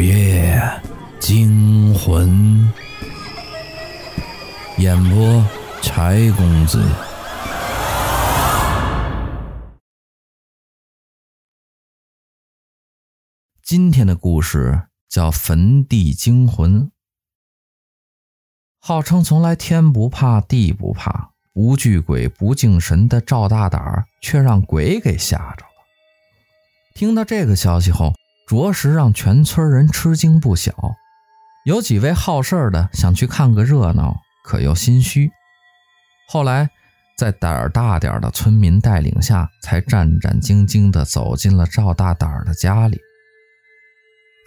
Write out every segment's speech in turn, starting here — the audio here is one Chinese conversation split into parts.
午夜惊魂，演播柴公子。今天的故事叫《坟地惊魂》。号称从来天不怕地不怕、不惧鬼不敬神的赵大胆，却让鬼给吓着了。听到这个消息后，着实让全村人吃惊不小。有几位好事的想去看个热闹，可又心虚。后来，在胆儿大点的村民带领下，才战战兢兢地走进了赵大胆儿的家里。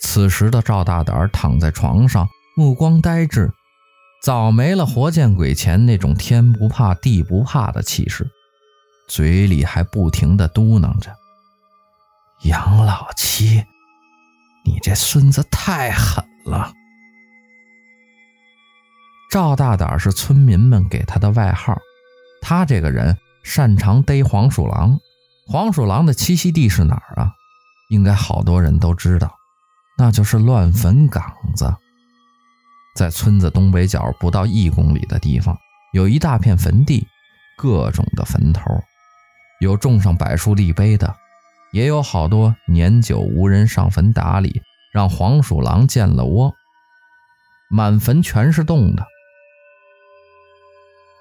此时的赵大胆儿躺在床上，目光呆滞。早没了活见鬼前那种天不怕地不怕的气势，嘴里还不停地嘟囔着：“杨老七，你这孙子太狠了。”赵大胆是村民们给他的外号，他这个人擅长逮黄鼠狼。黄鼠狼的栖息地是哪儿啊？应该好多人都知道，那就是乱坟岗子。在村子东北角不到一公里的地方，有一大片坟地，各种的坟头，有种上柏树立碑的，也有好多年久无人上坟打理，让黄鼠狼建了窝。满坟全是洞的。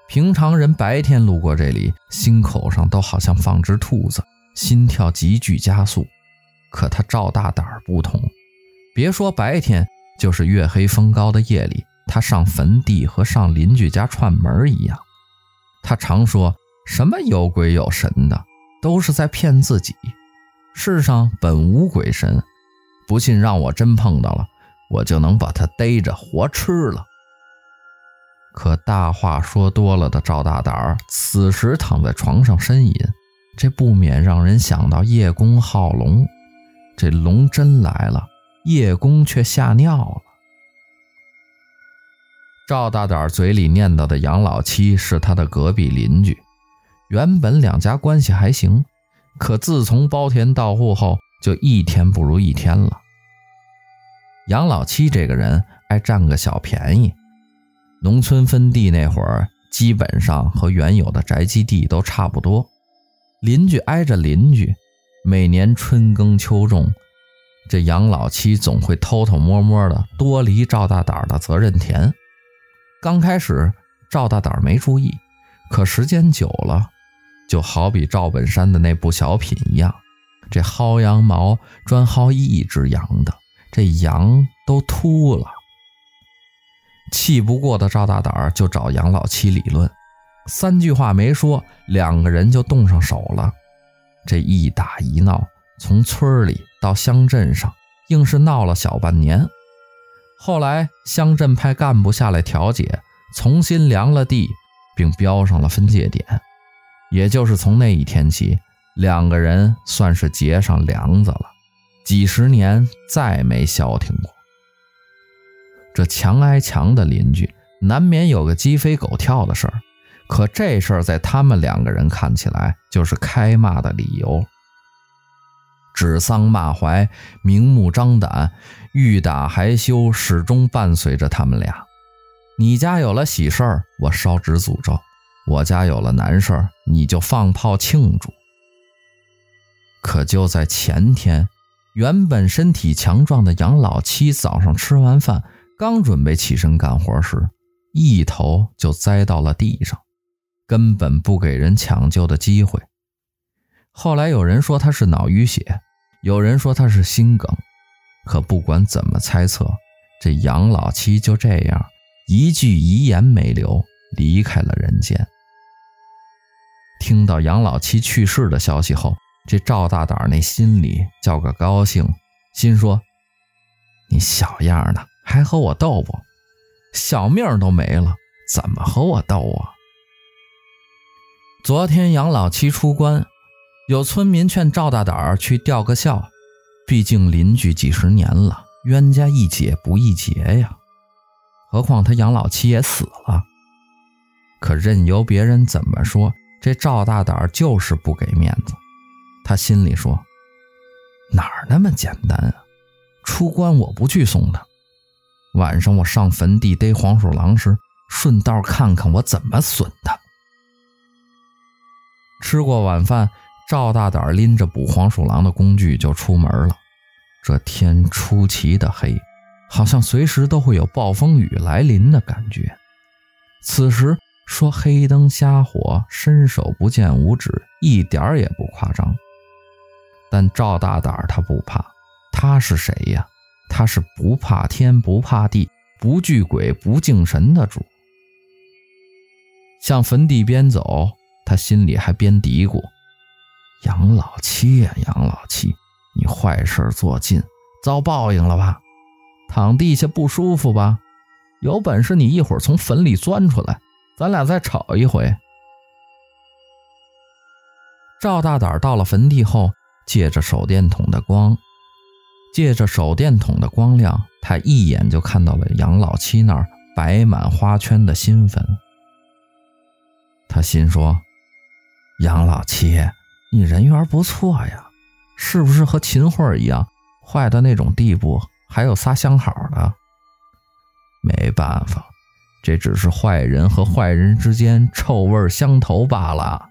平常人白天路过这里，心口上都好像放只兔子，心跳急剧加速。可他赵大胆不同，别说白天。就是月黑风高的夜里，他上坟地和上邻居家串门一样。他常说什么有鬼有神的，都是在骗自己。世上本无鬼神，不信让我真碰到了，我就能把他逮着活吃了。可大话说多了的赵大胆儿，此时躺在床上呻吟，这不免让人想到叶公好龙。这龙真来了。叶公却吓尿了。赵大胆嘴里念叨的杨老七是他的隔壁邻居，原本两家关系还行，可自从包田到户后，就一天不如一天了。杨老七这个人爱占个小便宜，农村分地那会儿，基本上和原有的宅基地都差不多，邻居挨着邻居，每年春耕秋种。这杨老七总会偷偷摸摸的多犁赵大胆的责任田。刚开始赵大胆没注意，可时间久了，就好比赵本山的那部小品一样，这薅羊毛专薅一只羊的，这羊都秃了。气不过的赵大胆儿就找杨老七理论，三句话没说，两个人就动上手了。这一打一闹，从村里。到乡镇上，硬是闹了小半年。后来乡镇派干部下来调解，重新量了地，并标上了分界点。也就是从那一天起，两个人算是结上梁子了，几十年再没消停过。这墙挨墙的邻居，难免有个鸡飞狗跳的事儿，可这事儿在他们两个人看起来，就是开骂的理由。指桑骂槐，明目张胆，欲打还休，始终伴随着他们俩。你家有了喜事儿，我烧纸诅咒；我家有了难事儿，你就放炮庆祝。可就在前天，原本身体强壮的杨老七早上吃完饭，刚准备起身干活时，一头就栽到了地上，根本不给人抢救的机会。后来有人说他是脑淤血，有人说他是心梗，可不管怎么猜测，这杨老七就这样一句遗言没留，离开了人间。听到杨老七去世的消息后，这赵大胆那心里叫个高兴，心说：“你小样的，还和我斗不？小命都没了，怎么和我斗啊？”昨天杨老七出关。有村民劝赵大胆去吊个孝，毕竟邻居几十年了，冤家宜解不宜结呀。何况他杨老七也死了。可任由别人怎么说，这赵大胆就是不给面子。他心里说：哪儿那么简单啊？出关我不去送他。晚上我上坟地逮黄鼠狼时，顺道看看我怎么损他。吃过晚饭，赵大胆拎着捕黄鼠狼的工具就出门了。这天出奇的黑，好像随时都会有暴风雨来临的感觉。此时说黑灯瞎火，伸手不见五指，一点儿也不夸张。但赵大胆他不怕，他是谁呀？他是不怕天不怕地不惧鬼不敬神的主。向坟地边走，他心里还边嘀咕：“杨老七呀，杨老七，你坏事做尽，遭报应了吧？躺地下不舒服吧？有本事你一会儿从坟里钻出来，咱俩再吵一回。”赵大胆到了坟地后，借着手电筒的光。借着手电筒的光亮，他一眼就看到了杨老七那儿摆满花圈的新坟。他心说：“杨老七，你人缘不错呀，是不是和秦桧一样坏到那种地步，还有仨相好的？没办法，这只是坏人和坏人之间臭味相投罢了。”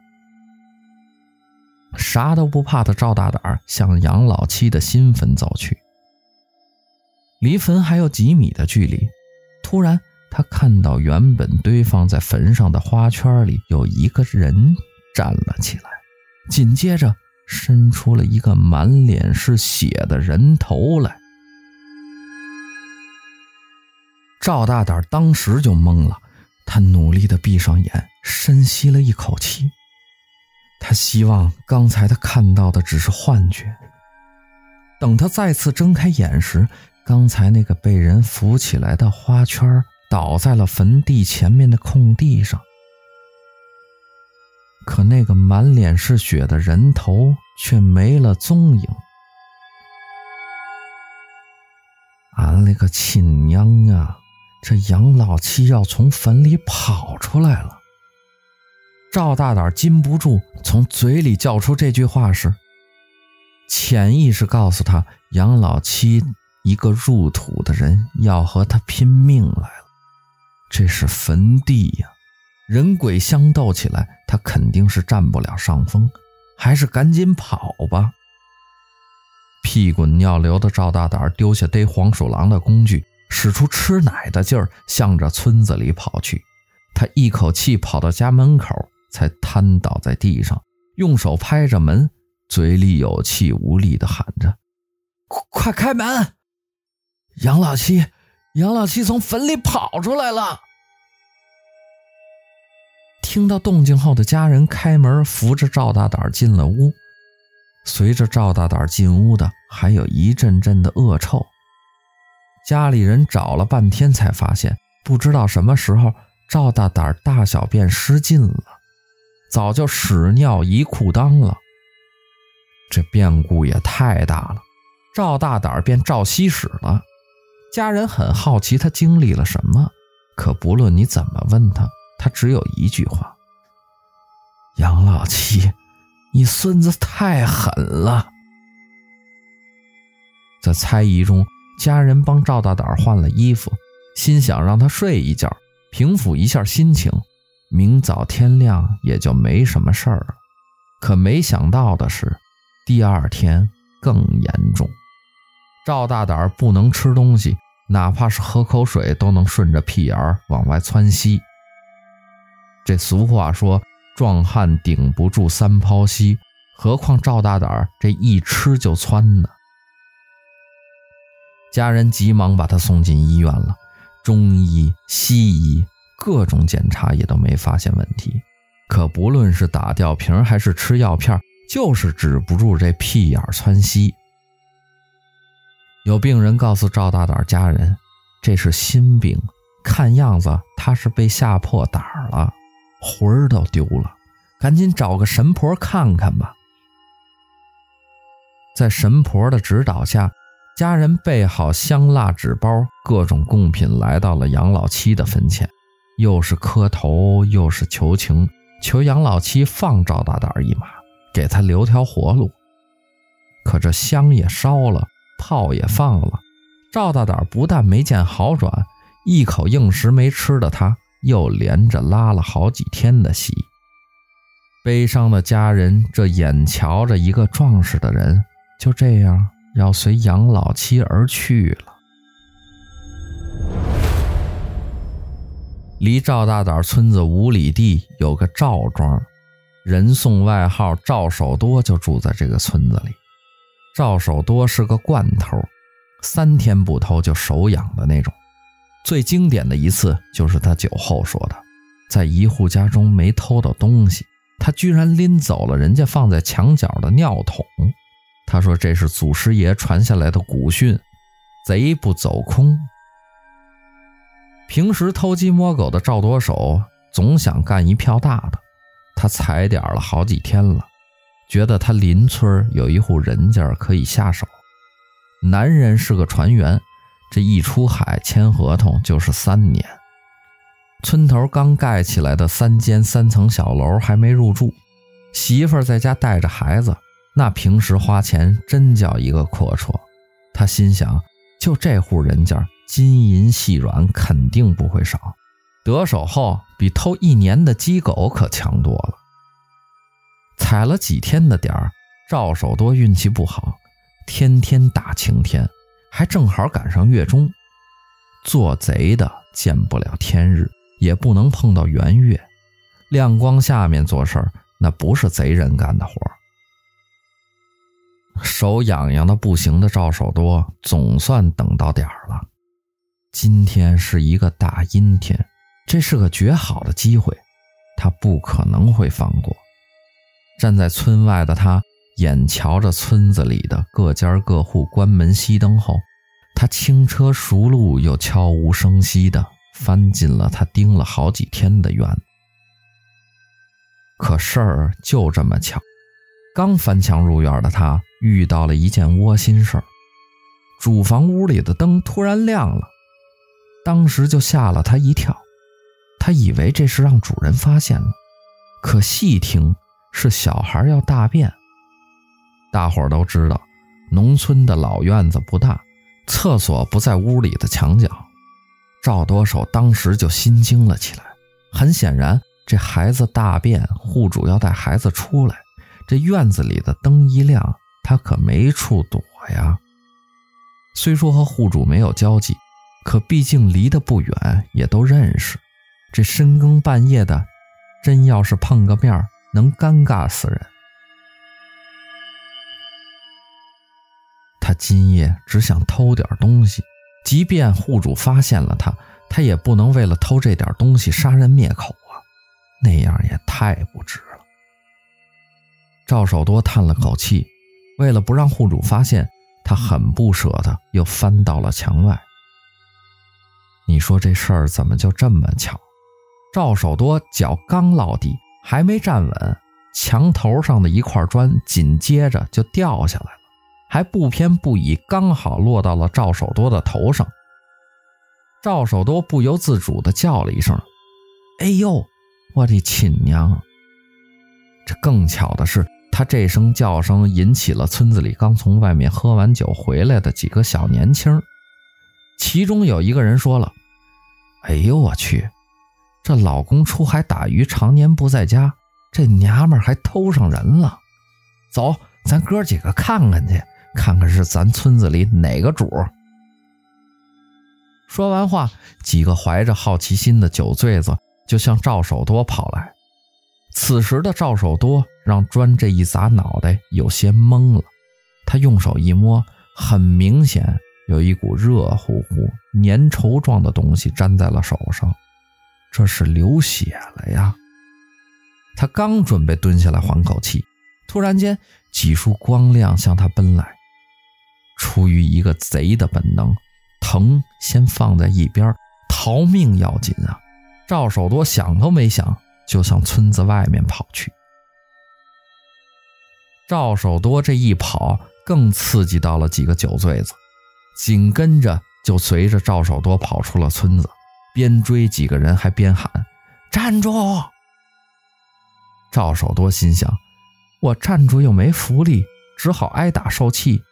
啥都不怕的赵大胆向杨老七的新坟走去，离坟还有几米的距离，突然他看到原本堆放在坟上的花圈里有一个人站了起来，紧接着伸出了一个满脸是血的人头来。赵大胆当时就懵了，他努力地闭上眼，深吸了一口气。他希望刚才他看到的只是幻觉。等他再次睁开眼时，刚才那个被人扶起来的花圈倒在了坟地前面的空地上，可那个满脸是血的人头却没了踪影。俺勒个亲娘啊！这杨老七要从坟里跑出来了。赵大胆禁不住从嘴里叫出这句话时，潜意识告诉他：杨老七一个入土的人要和他拼命来了。这是坟地呀，人鬼相斗起来，他肯定是占不了上风，还是赶紧跑吧。屁滚尿流的赵大胆丢下逮黄鼠狼的工具，使出吃奶的劲儿，向着村子里跑去。他一口气跑到家门口。才瘫倒在地上，用手拍着门，嘴里有气无力地喊着：“快开门！杨老七，杨老七从坟里跑出来了！”听到动静后的家人开门，扶着赵大胆进了屋。随着赵大胆进屋的，还有一阵阵的恶臭。家里人找了半天，才发现不知道什么时候赵大胆大小便失禁了。早就屎尿一裤裆了，这变故也太大了。赵大胆变赵西屎了。家人很好奇他经历了什么，可不论你怎么问他，他只有一句话：“杨老七，你孙子太狠了。”在猜疑中，家人帮赵大胆换了衣服，心想让他睡一觉，平复一下心情。明早天亮也就没什么事儿了，可没想到的是，第二天更严重。赵大胆不能吃东西，哪怕是喝口水都能顺着屁眼儿往外窜稀。这俗话说“壮汉顶不住三泡稀”，何况赵大胆这一吃就窜呢？家人急忙把他送进医院了，中医、西医。各种检查也都没发现问题，可不论是打吊瓶还是吃药片，就是止不住这屁眼窜稀。有病人告诉赵大胆家人，这是心病，看样子他是被吓破胆了，魂儿都丢了，赶紧找个神婆看看吧。在神婆的指导下，家人备好香蜡纸包，各种贡品，来到了杨老七的坟前。又是磕头，又是求情，求杨老七放赵大胆一马，给他留条活路。可这香也烧了，炮也放了。赵大胆不但没见好转，一口硬食没吃的他，又连着拉了好几天的稀。悲伤的家人这眼瞧着一个壮实的人就这样要随杨老七而去了。离赵大胆村子五里地有个赵庄，人送外号赵守多，就住在这个村子里。赵守多是个惯偷，三天不偷就手痒的那种。最经典的一次就是他酒后说的，在一户家中没偷到东西。他居然拎走了人家放在墙角的尿桶，他说这是祖师爷传下来的古训，贼不走空。平时偷鸡摸狗的赵多手总想干一票大的，他踩点了好几天了，觉得他邻村有一户人家可以下手。男人是个船员，这一出海签合同就是三年。村头刚盖起来的三间三层小楼还没入住，媳妇在家带着孩子，那平时花钱真叫一个阔绰。他心想，就这户人家，金银细软肯定不会少，得手后比偷一年的鸡狗可强多了。踩了几天的点儿，赵守多运气不好，天天大晴天，还正好赶上月中，做贼的见不了天日。也不能碰到圆月，亮光下面做事儿，那不是贼人干的活儿。手痒痒的不行的赵守多，总算等到点儿了。今天是一个大阴天，这是个绝好的机会，他不可能会放过。站在村外的他，眼瞧着村子里的各家各户关门熄灯后，他轻车熟路又悄无声息的。翻进了他盯了好几天的院，可事儿就这么巧，刚翻墙入院的他遇到了一件窝心事儿：主房屋里的灯突然亮了，当时就吓了他一跳。他以为这是让主人发现了，可细听是小孩要大便。大伙儿都知道，农村的老院子不大，厕所不在屋里的墙角。赵多手当时就心惊了起来。很显然，这孩子大便，户主要带孩子出来，这院子里的灯一亮，他可没处躲呀。虽说和户主没有交集，可毕竟离得不远，也都认识。这深更半夜的，真要是碰个面，能尴尬死人。他今夜只想偷点东西。即便户主发现了他，他也不能为了偷这点东西杀人灭口啊！那样也太不值。赵守多叹了口气，为了不让户主发现，他很不舍得又翻到了墙外。你说这事儿怎么就这么巧？赵守多脚刚落地，还没站稳，墙头上的一块砖紧接着就掉下来了。还不偏不倚，刚好落到了赵守多的头上。赵守多不由自主地叫了一声：“哎呦，我的亲娘！”这更巧的是，他这声叫声引起了村子里刚从外面喝完酒回来的几个小年轻，其中有一个人说了：“哎呦我去，这老公出海打鱼，常年不在家，这娘们还偷上人了。走，咱哥几个看看去。”看看是咱村子里哪个主。说完话，几个怀着好奇心的酒醉子就向赵守多跑来。此时的赵守多让砖这一砸脑袋有些懵了，他用手一摸，很明显有一股热乎乎、粘稠状的东西粘在了手上，这是流血了呀！他刚准备蹲下来缓口气，突然间几束光亮向他奔来。出于一个贼的本能，疼先放在一边，逃命要紧啊！赵守多想都没想，就向村子外面跑去。赵守多这一跑，更刺激到了几个酒醉子，紧跟着就随着赵守多跑出了村子，边追几个人还边喊：“站住！”赵守多心想：我站住又没福利，只好挨打受气。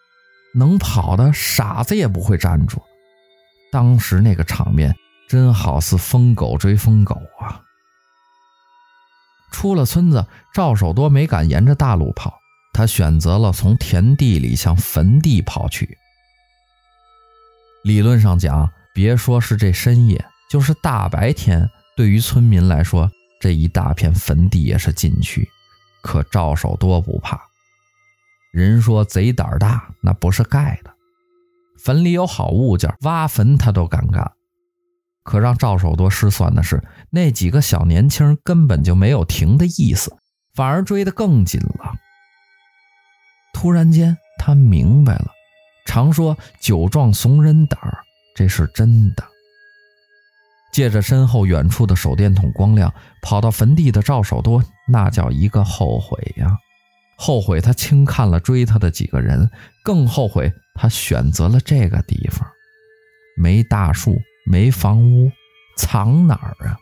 能跑的傻子也不会站住。当时那个场面真好似疯狗追疯狗！出了村子，赵守多没敢沿着大路跑，他选择了从田地里向坟地跑去。理论上讲，别说是这深夜，就是大白天，对于村民来说，这一大片坟地也是禁区。可赵守多不怕，人说贼胆大，那不是盖的。坟里有好物件，挖坟他都敢干。可让赵守多失算的是，那几个小年轻根本就没有停的意思，反而追得更紧了。突然间，他明白了，常说酒壮怂人胆，这是真的。借着身后远处的手电筒光亮，跑到坟地的赵守多，那叫一个后悔呀！后悔他轻看了追他的几个人，更后悔他选择了这个地方，没大树。没房屋，藏哪儿啊？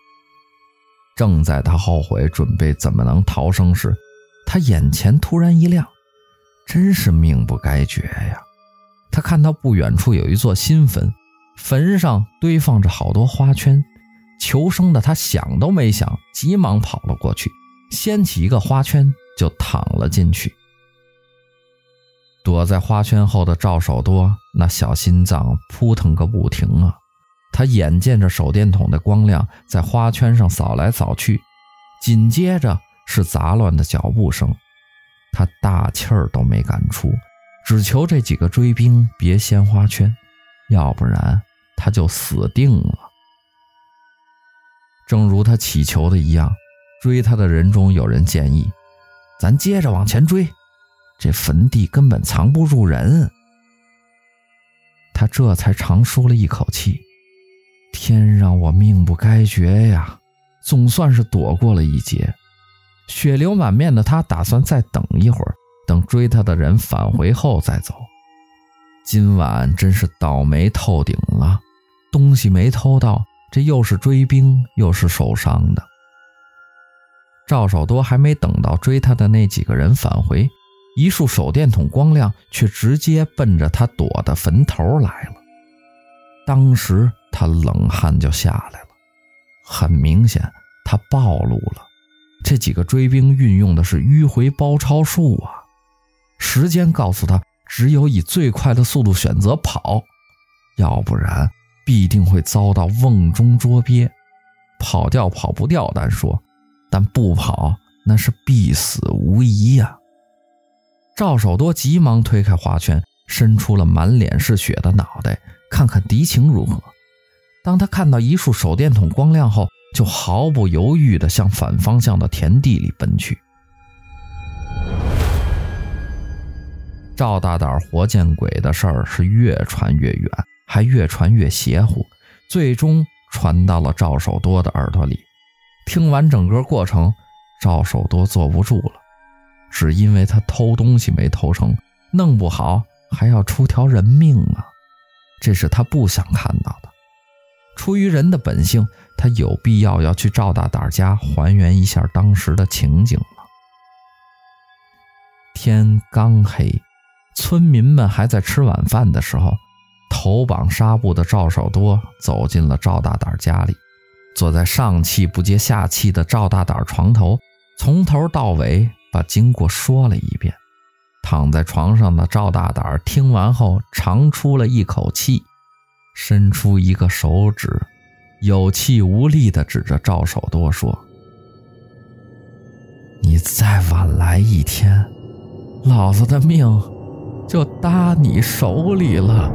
正在他后悔准备怎么能逃生时，他眼前突然一亮，真是命不该绝呀！他看到不远处有一座新坟，坟上堆放着好多花圈。求生的他想都没想，急忙跑了过去，掀起一个花圈就躺了进去。躲在花圈后的赵守多，那小心脏扑腾个不停啊！他眼见着手电筒的光亮在花圈上扫来扫去，紧接着是杂乱的脚步声，他大气儿都没敢出，只求这几个追兵别掀花圈，要不然他就死定了。正如他祈求的一样，追他的人中有人建议：“咱接着往前追，这坟地根本藏不住人。”他这才长舒了一口气。天让我命不该绝呀，总算是躲过了一劫。血流满面的他打算再等一会儿，等追他的人返回后再走。今晚真是倒霉透顶了，东西没偷到，这又是追兵又是受伤的。赵守多还没等到追他的那几个人返回，一束手电筒光亮却直接奔着他躲的坟头来了。当时。他冷汗就下来了，很明显，他暴露了。这几个追兵运用的是迂回包抄术啊！时间告诉他，只有以最快的速度选择跑，要不然必定会遭到瓮中捉鳖。跑掉跑不掉单说，但不跑那是必死无疑呀！赵守多急忙推开花圈，伸出了满脸是血的脑袋，看看敌情如何。当他看到一束手电筒光亮后，就毫不犹豫地向反方向的田地里奔去。赵大胆活见鬼的事儿是越传越远，还越传越邪乎，最终传到了赵守多的耳朵里。听完整个过程，赵守多坐不住了，只因为他偷东西没偷成，弄不好还要出条人命啊！这是他不想看到的。出于人的本性，他有必要要去赵大胆家还原一下当时的情景了。天刚黑，村民们还在吃晚饭的时候，头绑纱布的赵守多走进了赵大胆家里，坐在上气不接下气的赵大胆床头，从头到尾把经过说了一遍。躺在床上的赵大胆听完后，长出了一口气。伸出一个手指，有气无力地指着赵守多说：“你再晚来一天，老子的命就搭你手里了。”